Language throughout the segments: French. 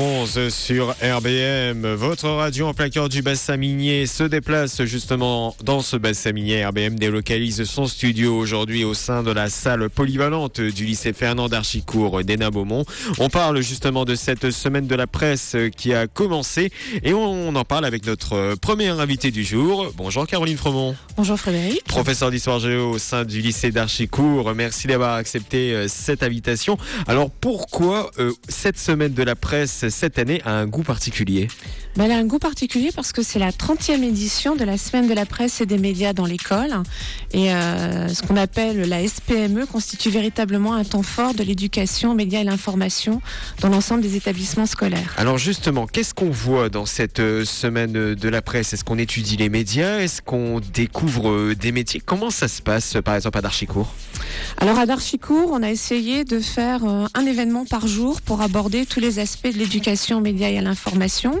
Oh, 11 sur RBM. Votre radio en plein cœur du bassin minier se déplace justement dans ce bassin minier. RBM délocalise son studio aujourd'hui au sein de la salle polyvalente du lycée Fernand d'Archicourt d'Hénin Beaumont. On parle justement de cette semaine de la presse qui a commencé et on en parle avec notre premier invité du jour. Bonjour Caroline Fremont. Bonjour Frédéric. Professeur d'histoire géo au sein du lycée d'Archicourt. Merci d'avoir accepté euh, cette invitation. Alors pourquoi euh, cette semaine de la presse cette année a un goût particulier ben, Elle a un goût particulier parce que c'est la 30e édition de la semaine de la presse et des médias dans l'école. Et euh, ce qu'on appelle la SPME constitue véritablement un temps fort de l'éducation, médias et l'information dans l'ensemble des établissements scolaires. Alors justement, qu'est-ce qu'on voit dans cette euh, semaine de la presse? Est-ce qu'on étudie les médias? Est-ce qu'on découvre euh, des métiers? Comment ça se passe par exemple à Darchicourt? Alors à Darchicourt, on a essayé de faire un événement par jour pour aborder tous les aspects de l'éducation, médias et à l'information.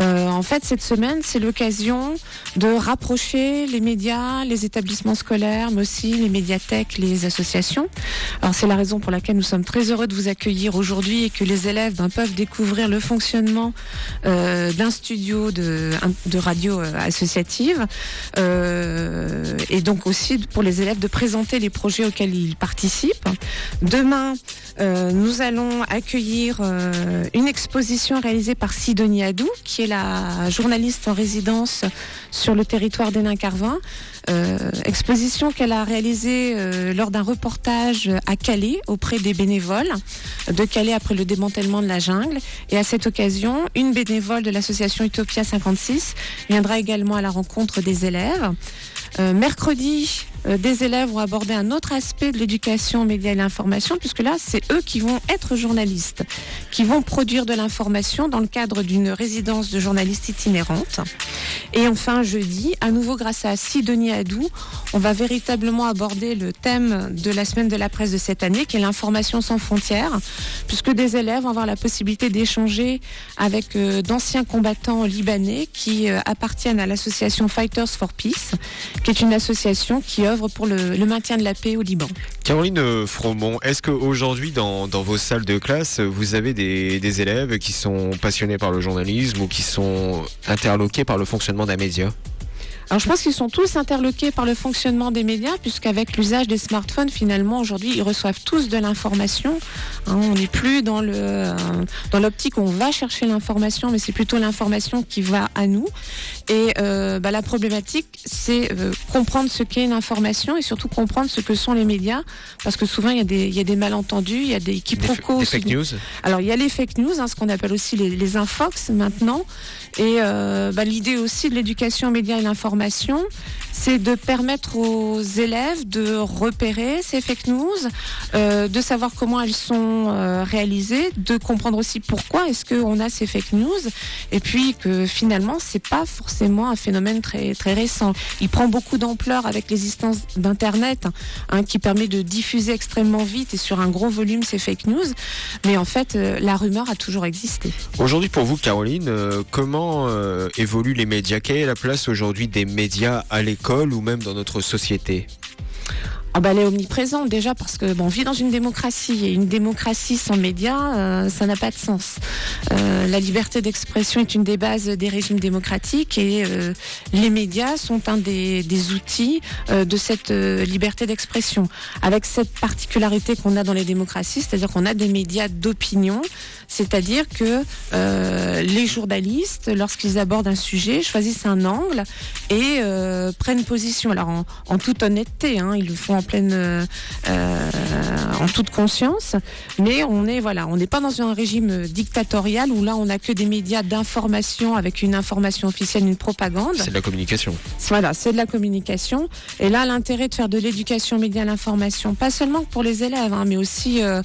Euh, en fait, cette semaine, c'est l'occasion de rapprocher les médias, les établissements scolaires, mais aussi les médiathèques, les associations. C'est la raison pour laquelle nous sommes très heureux de vous accueillir aujourd'hui et que les élèves ben, peuvent découvrir le fonctionnement euh, d'un studio de, de radio euh, associative et donc aussi pour les élèves de présenter les projets auxquels ils participent. Demain, nous allons accueillir une exposition réalisée par Sidonie Adou, qui est la journaliste en résidence sur le territoire d'Hénin-Carvin. Euh, exposition qu'elle a réalisée euh, lors d'un reportage à Calais auprès des bénévoles de Calais après le démantèlement de la jungle. Et à cette occasion, une bénévole de l'association Utopia 56 viendra également à la rencontre des élèves. Euh, mercredi, des élèves vont aborder un autre aspect de l'éducation média et l'information, puisque là, c'est eux qui vont être journalistes, qui vont produire de l'information dans le cadre d'une résidence de journalistes itinérantes. Et enfin, jeudi, à nouveau grâce à Sidonie Adou, on va véritablement aborder le thème de la semaine de la presse de cette année, qui est l'information sans frontières, puisque des élèves vont avoir la possibilité d'échanger avec euh, d'anciens combattants libanais qui euh, appartiennent à l'association Fighters for Peace, qui est une association qui œuvre pour le, maintien de la paix au Liban. Caroline Fromont, est-ce qu'aujourd'hui dans, dans vos salles de classe, vous avez des, des élèves qui sont passionnés par le journalisme ou qui sont interloqués par le fonctionnement d'un média alors je pense qu'ils sont tous interloqués par le fonctionnement des médias, puisqu'avec l'usage des smartphones, finalement, aujourd'hui, ils reçoivent tous de l'information. Hein, on n'est plus dans le euh, dans l'optique où on va chercher l'information, mais c'est plutôt l'information qui va à nous. Et euh, bah, la problématique, c'est euh, comprendre ce qu'est une information et surtout comprendre ce que sont les médias, parce que souvent il y a des il y a des malentendus, il y a des quiproquos. Des, fake news. Alors il y a les fake news, hein, ce qu'on appelle aussi les, les infox maintenant, et bah, l'idée aussi de l'éducation aux médias et l'information, c'est de permettre aux élèves de repérer ces fake news, euh, de savoir comment elles sont euh, réalisées, de comprendre aussi pourquoi est-ce qu'on a ces fake news, et puis que finalement c'est pas forcément un phénomène très très récent. Il prend beaucoup d'ampleur avec l'existence d'Internet, hein, qui permet de diffuser extrêmement vite et sur un gros volume ces fake news, mais en fait euh, la rumeur a toujours existé. Aujourd'hui pour vous, Caroline, comment évoluent les médias? Quelle est la place aujourd'hui des médias à l'école ou même dans notre société? Ah bah, elle est omniprésente déjà parce que bon, on vit dans une démocratie et une démocratie sans médias, euh, ça n'a pas de sens. Euh, la liberté d'expression est une des bases des régimes démocratiques et euh, les médias sont un des, des outils de cette liberté d'expression. Avec cette particularité qu'on a dans les démocraties, c'est-à-dire qu'on a des médias d'opinion, c'est-à-dire que les journalistes, lorsqu'ils abordent un sujet, choisissent un angle et prennent position. Alors en, toute honnêteté, hein, ils le font en pleine, euh, en toute conscience. Mais on est voilà, on n'est pas dans un régime dictatorial où là on n'a que des médias d'information avec une information officielle, une propagande. C'est de la communication. Voilà, c'est de la communication. Et là, l'intérêt de faire de l'éducation média à l'information, pas seulement pour les élèves, hein, mais aussi euh,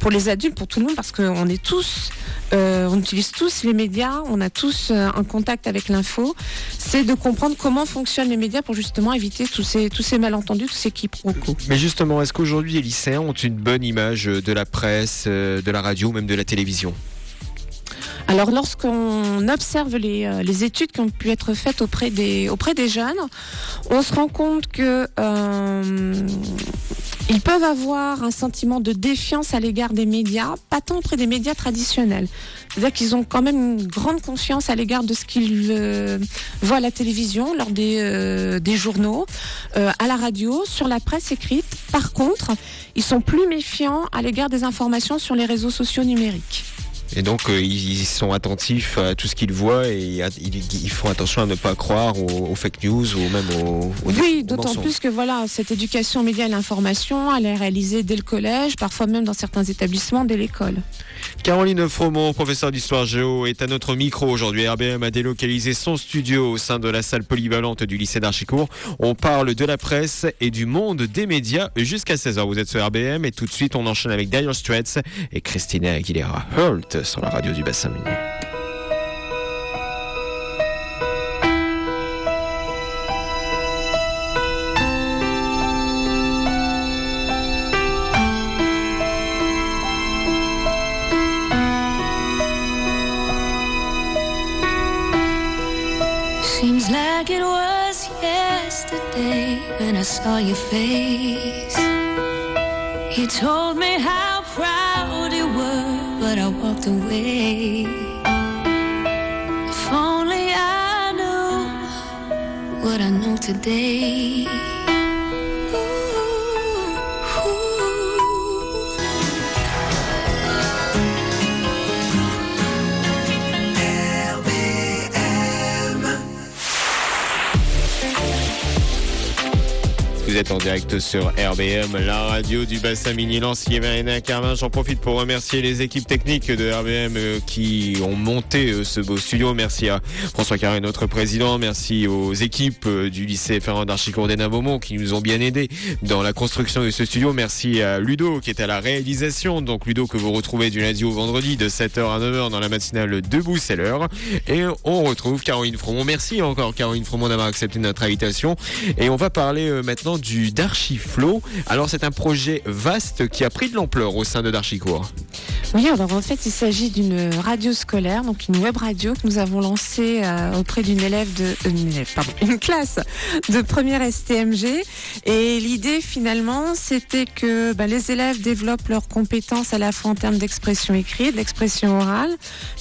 pour les adultes, pour tout le monde, parce qu'on est tous, euh, on utilise tous les médias, on a tous un contact avec l'info. C'est de comprendre comment fonctionnent les médias pour justement éviter tous ces tous ces malentendus, tous ces quiproquos. Mais justement, est-ce qu'aujourd'hui les lycéens ont une bonne image de la presse, euh, de la radio, même de la télévision? Alors lorsqu'on observe les, euh, les, études qui ont pu être faites auprès des, auprès des jeunes, on se rend compte que euh, Ils peuvent avoir un sentiment de défiance à l'égard des médias, pas tant auprès des médias traditionnels. C'est-à-dire qu'ils ont quand même une grande confiance à l'égard de ce qu'ils euh, voient à la télévision, lors des, euh, journaux, euh, à la radio, sur la presse écrite. Par contre, ils sont plus méfiants à l'égard des informations sur les réseaux sociaux numériques. Et donc euh, ils sont attentifs à tout ce qu'ils voient et ils, font attention à ne pas croire aux, fake news ou même aux, Oui, d'autant plus que voilà, cette éducation aux médias et l'information, elle est réalisée dès le collège, parfois même dans certains établissements dès l'école. Caroline Fromont, professeure d'histoire géo, est à notre micro aujourd'hui. RBM a délocalisé son studio au sein de la salle polyvalente du lycée d'Archicourt. On parle de la presse et du monde des médias jusqu'à 16h. Vous êtes sur RBM et tout de suite on enchaîne avec Dire Straits et Christina Aguilera. Hult sur la radio du bassin minier. Yesterday when I saw your face. You told me how proud you were but I walked away. If only I knew what I know today. Êtes en direct sur RBM, la radio du bassin minier lancier Marina Carmin. J'en profite pour remercier les équipes techniques de RBM euh, qui ont monté euh, ce beau studio. Merci à François Carré, notre président. Merci aux équipes euh, du lycée Ferrand d'Archicourt des Beaumont qui nous ont bien aidés dans la construction de ce studio. Merci à Ludo qui est à la réalisation. Donc Ludo que vous retrouvez du lundi au vendredi de 7h à 9h dans la matinale Debout, c'est l'heure. Et on retrouve Caroline Fromont. Merci encore Caroline Fromont d'avoir accepté notre invitation. Et on va parler maintenant du Darchiflow. Alors c'est un projet vaste qui a pris de l'ampleur au sein de Darchicourt. Oui, alors en fait il s'agit d'une radio scolaire, donc une web radio que nous avons lancée euh, auprès d'une élève de euh, pardon, une classe de première STMG. Et l'idée finalement c'était que bah, les élèves développent leurs compétences à la fois en termes d'expression écrite, d'expression orale,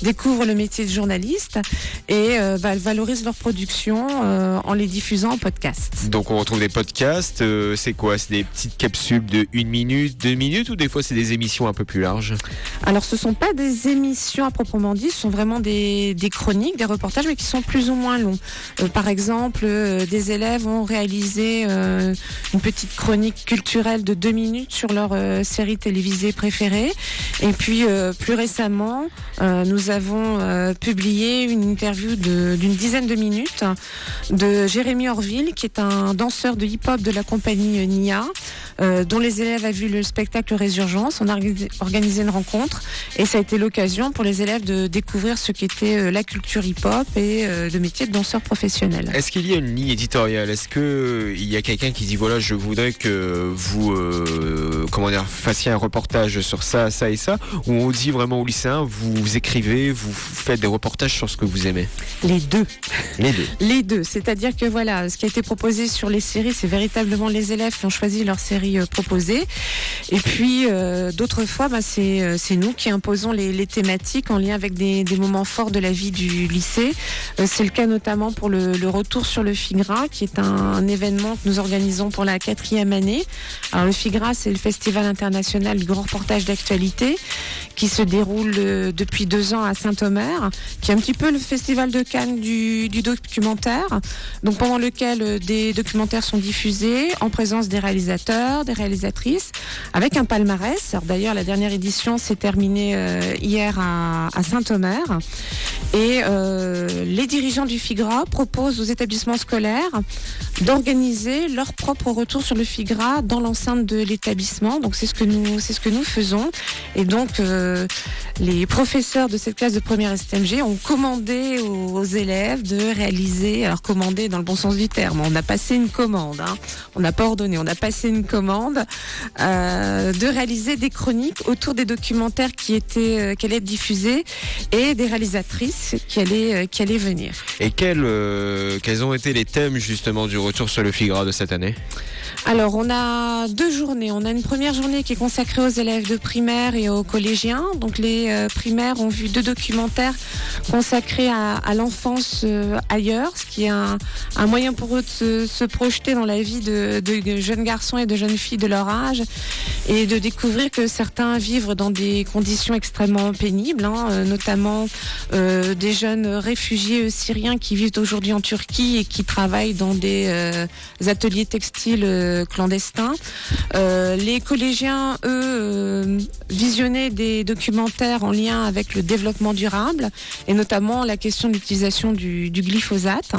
découvrent le métier de journaliste et euh, bah, valorisent leur production en les diffusant en podcast. Donc on retrouve des podcasts euh, c'est quoi? C'est des petites capsules de 1 minute, 2 minutes ou des fois c'est des émissions un peu plus larges? Alors ce sont pas des émissions à proprement dit, ce sont vraiment des, chroniques, des reportages mais qui sont plus ou moins longs. Euh, par exemple, euh, des élèves ont réalisé une petite chronique culturelle de 2 minutes sur leur série télévisée préférée. Et puis plus récemment, nous avons publié une interview d'une dizaine de minutes de Jérémy Orville qui est un danseur de hip-hop de la compagnie NIA, euh, dont les élèves ont vu le spectacle Résurgence. On a organisé une rencontre et ça a été l'occasion pour les élèves de découvrir ce qu'était euh, la culture hip-hop et euh, le métier de danseur professionnel. Est-ce qu'il y a une ligne éditoriale? Est-ce qu'il y a quelqu'un qui dit voilà, je voudrais que vous comment dire, fassiez un reportage sur ça, ça et ça? Ou on dit vraiment aux lycéens, vous écrivez, vous faites des reportages sur ce que vous aimez? Les deux. Les deux. Les deux. C'est-à-dire que voilà, ce qui a été proposé sur les séries, c'est véritablement les élèves qui ont choisi leur série euh, proposée. Et puis euh, d'autres fois, bah, euh, c'est nous qui imposons les, thématiques en lien avec des, moments forts de la vie du lycée. c'est le cas notamment pour le, retour sur le FIGRA, qui est un, événement que nous organisons pour la quatrième année. Alors le FIGRA, c'est le Festival international du grand reportage d'actualité qui se déroule depuis deux ans à Saint-Omer, qui est un petit peu le festival de Cannes du, du documentaire, donc pendant lequel des documentaires sont diffusés en présence des réalisateurs, des réalisatrices, avec un palmarès. D'ailleurs, la dernière édition s'est terminée euh, hier à, Saint-Omer. Et euh, les dirigeants du FIGRA proposent aux établissements scolaires d'organiser leur propre retour sur le FIGRA dans l'enceinte de l'établissement. Donc c'est ce que nous c'est ce que nous faisons. Et donc euh, les professeurs de cette classe de première STMG ont commandé aux, élèves de réaliser, alors commandé dans le bon sens du terme, on a passé une commande, hein. on n'a pas ordonné, on a passé une commande euh, de réaliser des chroniques autour des documentaires qui étaient, euh, qui allaient être diffusés et des réalisatrices qui allaient, euh, qui allaient venir. Et quels, quels ont été les thèmes justement du retour sur le Figaro de cette année? Alors, on a deux journées. On a une première journée qui est consacrée aux élèves de primaire et aux collégiens. Donc, les euh, primaires ont vu deux documentaires consacrés à, l'enfance euh, ailleurs, ce qui est un, moyen pour eux de se, projeter dans la vie de, jeunes garçons et de jeunes filles de leur âge et de découvrir que certains vivent dans des conditions extrêmement pénibles, hein, euh, notamment des jeunes réfugiés syriens qui vivent aujourd'hui en Turquie et qui travaillent dans des ateliers textiles clandestins. Euh, les collégiens, eux, euh, visionnaient des documentaires en lien avec le développement durable et notamment la question de l'utilisation du, glyphosate.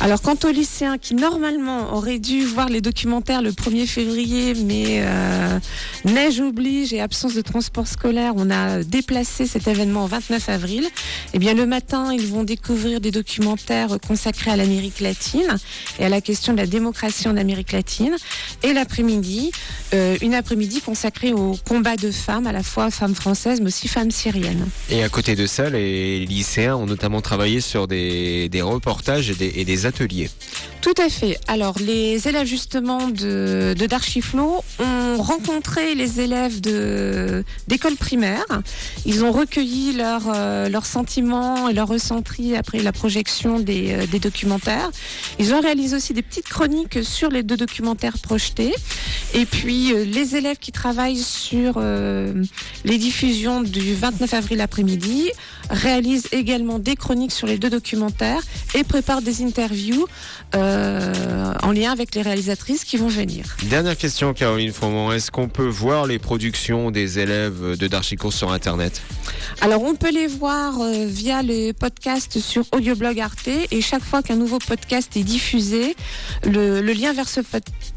Alors quant aux lycéens qui normalement auraient dû voir les documentaires le 1er février, mais euh, neige oblige et absence de transport scolaire, on a déplacé cet événement au 29 avril. Eh bien le matin, ils vont découvrir des documentaires consacrés à l'Amérique latine et à la question de la démocratie en Amérique latine. Et l'après-midi, euh, une après-midi consacrée au combat de femmes, à la fois femmes françaises, mais aussi femmes syriennes. Et à côté de ça, les lycéens ont notamment travaillé sur des, reportages et des, ateliers. Tout à fait. Alors, les élèves justement de, de Darchiflo ont rencontré les élèves d'école primaire. Ils ont recueilli leurs euh, leurs sentiments et leurs ressentis après la projection des, euh, des documentaires. Ils ont réalisé aussi des petites chroniques sur les deux documentaires projetés. Et puis euh, les élèves qui travaillent sur euh, les diffusions du 29 avril après-midi réalisent également des chroniques sur les deux documentaires et préparent des interviews euh, en lien avec les réalisatrices qui vont venir. Dernière question, Caroline Froment. Est-ce qu'on peut voir les productions des élèves de Darchicourt sur Internet? Alors, on peut les voir via les podcasts sur Audioblog Arte et chaque fois qu'un nouveau podcast est diffusé, le, le lien vers ce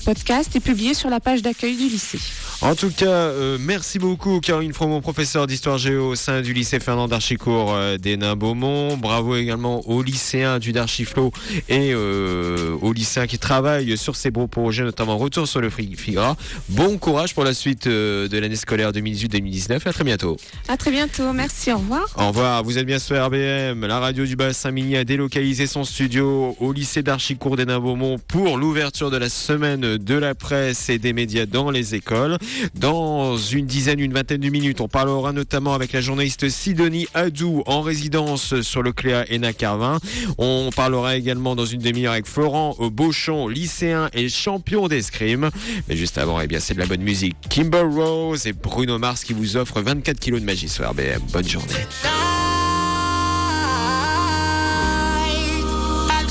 podcast est publié sur la page d'accueil du lycée. En tout cas, euh, merci beaucoup Caroline Fromont, professeur d'histoire géo au sein du lycée Fernand d'Archicourt euh, des Nains Beaumont. Bravo également aux lycéens du Darchiflo et euh, aux lycéens qui travaillent sur ces beaux projets, notamment Retour sur le Figra. Bon courage pour la suite de l'année scolaire 2018-2019 à très bientôt. À très bientôt, merci, au revoir. Au revoir, vous êtes bien sur RBM. La radio du Bas-Saint-Mini a délocalisé son studio au lycée d'Archicourt des Beaumont pour l'ouverture de la semaine de la presse et des médias dans les écoles. Dans une dizaine, une vingtaine de minutes, on parlera notamment avec la journaliste Sidonie Adou en résidence sur le Cléa Ena Carvin. On parlera également dans une demi-heure avec Florent Beauchamp, lycéen et champion d'escrime. Mais juste avant, eh bien, c'est de la bonne musique. Kimber Rose et Bruno Mars qui vous offrent 24 kilos de magie sur RBM. Bonne journée.